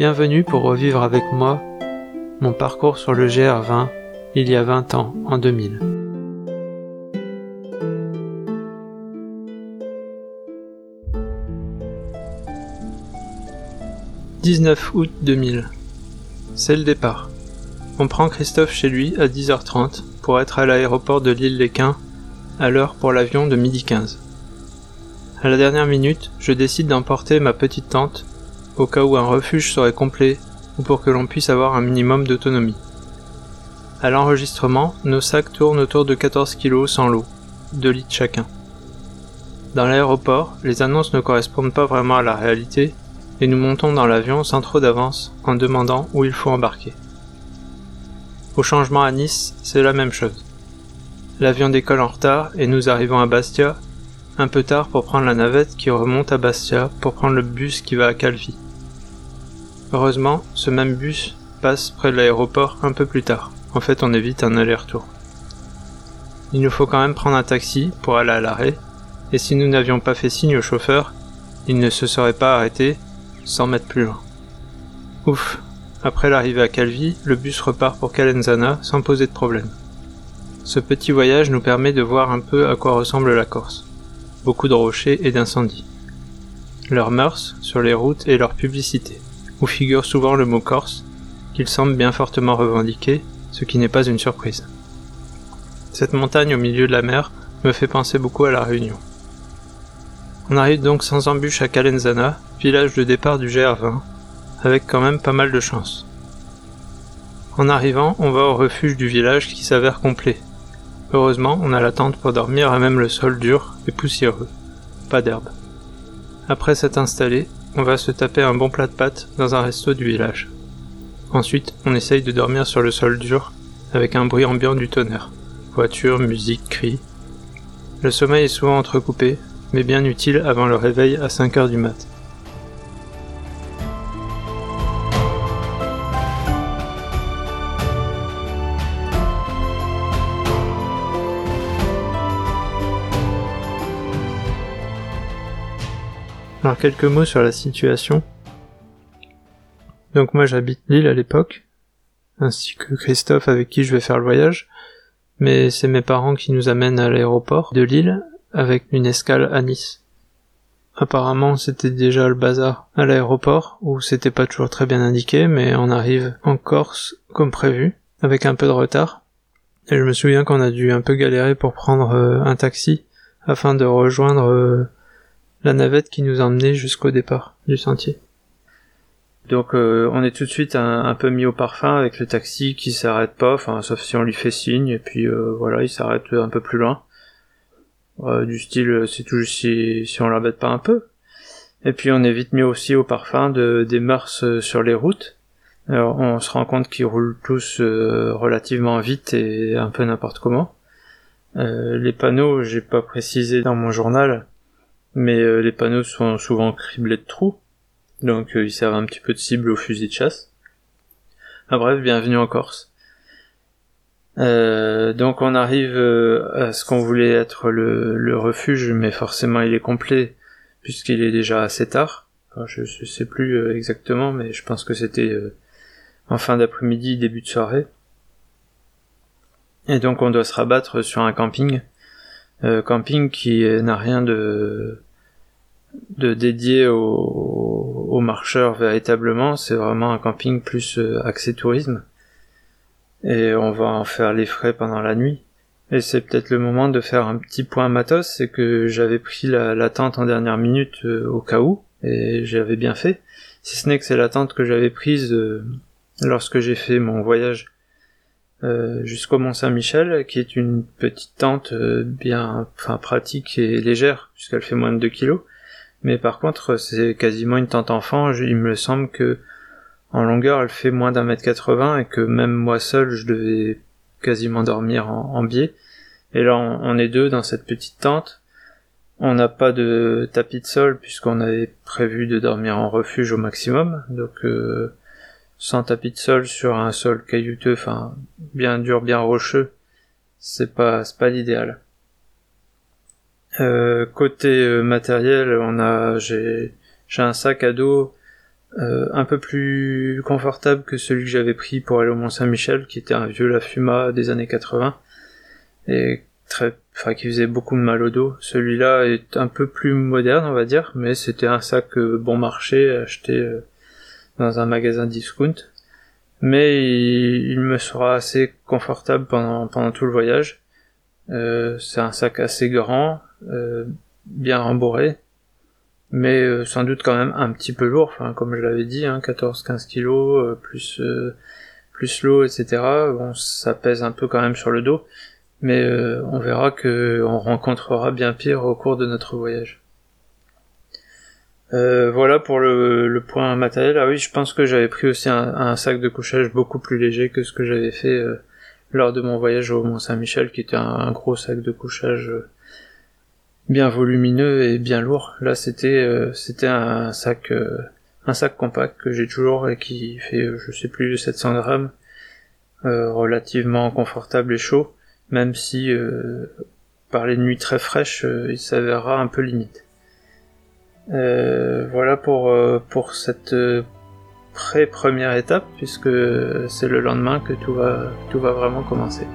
Bienvenue pour revivre avec moi mon parcours sur le GR20 il y a 20 ans, en 2000. « 19 août 2000. C'est le départ. On prend Christophe chez lui à 10h30 pour être à l'aéroport de l'île Léquin à l'heure pour l'avion de midi 15. À la dernière minute, je décide d'emporter ma petite tente au cas où un refuge serait complet ou pour que l'on puisse avoir un minimum d'autonomie. À l'enregistrement, nos sacs tournent autour de 14 kg sans l'eau, 2 litres chacun. Dans l'aéroport, les annonces ne correspondent pas vraiment à la réalité et nous montons dans l'avion sans trop d'avance en demandant où il faut embarquer. Au changement à Nice, c'est la même chose. L'avion décolle en retard et nous arrivons à Bastia un peu tard pour prendre la navette qui remonte à Bastia pour prendre le bus qui va à Calvi. Heureusement, ce même bus passe près de l'aéroport un peu plus tard. En fait, on évite un aller-retour. Il nous faut quand même prendre un taxi pour aller à l'arrêt, et si nous n'avions pas fait signe au chauffeur, il ne se serait pas arrêté 100 mètres plus loin. Ouf, après l'arrivée à Calvi, le bus repart pour Calenzana sans poser de problème. Ce petit voyage nous permet de voir un peu à quoi ressemble la Corse. Beaucoup de rochers et d'incendies. Leurs mœurs sur les routes et leur publicité où figure souvent le mot corse, qu'il semble bien fortement revendiquer, ce qui n'est pas une surprise. Cette montagne au milieu de la mer me fait penser beaucoup à la Réunion. On arrive donc sans embûche à Calenzana, village de départ du GR20, avec quand même pas mal de chance. En arrivant, on va au refuge du village qui s'avère complet. Heureusement, on a la tente pour dormir à même le sol dur et poussiéreux. Pas d'herbe. Après s'être installé, on va se taper un bon plat de pâtes dans un resto du village. Ensuite, on essaye de dormir sur le sol dur, avec un bruit ambiant du tonnerre. Voiture, musique, cris. Le sommeil est souvent entrecoupé, mais bien utile avant le réveil à 5 heures du mat'. Alors quelques mots sur la situation. Donc moi j'habite Lille à l'époque, ainsi que Christophe avec qui je vais faire le voyage, mais c'est mes parents qui nous amènent à l'aéroport de Lille avec une escale à Nice. Apparemment c'était déjà le bazar à l'aéroport, où c'était pas toujours très bien indiqué, mais on arrive en Corse comme prévu, avec un peu de retard. Et je me souviens qu'on a dû un peu galérer pour prendre euh, un taxi afin de rejoindre euh, la navette qui nous emmenait jusqu'au départ du sentier. Donc euh, on est tout de suite un, peu mis au parfum avec le taxi qui s'arrête pas, enfin sauf si on lui fait signe et puis euh, voilà il s'arrête un peu plus loin. Euh, du style c'est tout si, si on l'embête pas un peu. Et puis on est vite mis aussi au parfum de, des mœurs sur les routes. Alors on se rend compte qu'ils roulent tous relativement vite et un peu n'importe comment. les panneaux j'ai pas précisé dans mon journal mais euh, les panneaux sont souvent criblés de trous, donc euh, ils servent un petit peu de cible au fusil de chasse. Ah bref, bienvenue en Corse. Euh, donc on arrive à ce qu'on voulait être le, refuge, mais forcément il est complet puisqu'il est déjà assez tard. je, je sais plus exactement, mais je pense que c'était en fin d'après-midi, début de soirée. Et donc on doit se rabattre sur un camping euh, camping qui n'a rien de de dédié aux, marcheurs véritablement, c'est vraiment un camping plus euh, axé tourisme. Et on va en faire les frais pendant la nuit. Et c'est peut-être le moment de faire un petit point matos, c'est que j'avais pris la, tente en dernière minute euh, au cas où, et j'avais bien fait. Si ce n'est que c'est la tente que j'avais prise lorsque j'ai fait mon voyage euh, jusqu'au Mont Saint-Michel, qui est une petite tente euh, bien, enfin pratique et légère, puisqu'elle fait moins de 2 kilos. Mais par contre, c'est quasiment une tente enfant. il me semble que en longueur, elle fait moins d'un mètre 80 et que même moi seul, je devais quasiment dormir en, biais. Et là, on, est deux dans cette petite tente. On n'a pas de tapis de sol puisqu'on avait prévu de dormir en refuge au maximum. Donc, euh, sans tapis de sol sur un sol caillouteux, enfin bien dur, bien rocheux, c'est pas c'est pas l'idéal. Euh, côté euh, matériel, on a j'ai j'ai un sac à dos un peu plus confortable que celui que j'avais pris pour aller au Mont Saint-Michel, qui était un vieux Lafuma des années 80 et très, enfin qui faisait beaucoup de mal au dos. Celui-là est un peu plus moderne, on va dire, mais c'était un sac bon marché acheté dans un magasin discount mais il, me sera assez confortable pendant, tout le voyage. Euh, c'est un sac assez grand, euh, bien rembourré, mais euh, sans doute quand même un petit peu lourd, comme je l'avais dit, hein, 14-15 kilos, euh, plus, l'eau, etc. Ça pèse un peu quand même sur le dos, mais on verra que on rencontrera bien pire au cours de notre voyage. Euh, voilà pour le, point matériel. Ah oui, je pense que j'avais pris aussi un, sac de couchage beaucoup plus léger que ce que j'avais fait euh, lors de mon voyage au Mont Saint-Michel, qui était un, gros sac de couchage euh, bien volumineux et bien lourd. Là, c'était c'était un sac un sac compact que j'ai toujours et qui fait je sais plus 700 grammes, relativement confortable et chaud, même si par les nuits très fraîches, il s'avérera un peu limite. Euh, voilà pour, euh, cette euh, pré-première étape, puisque c'est le lendemain que tout va, tout va vraiment commencer.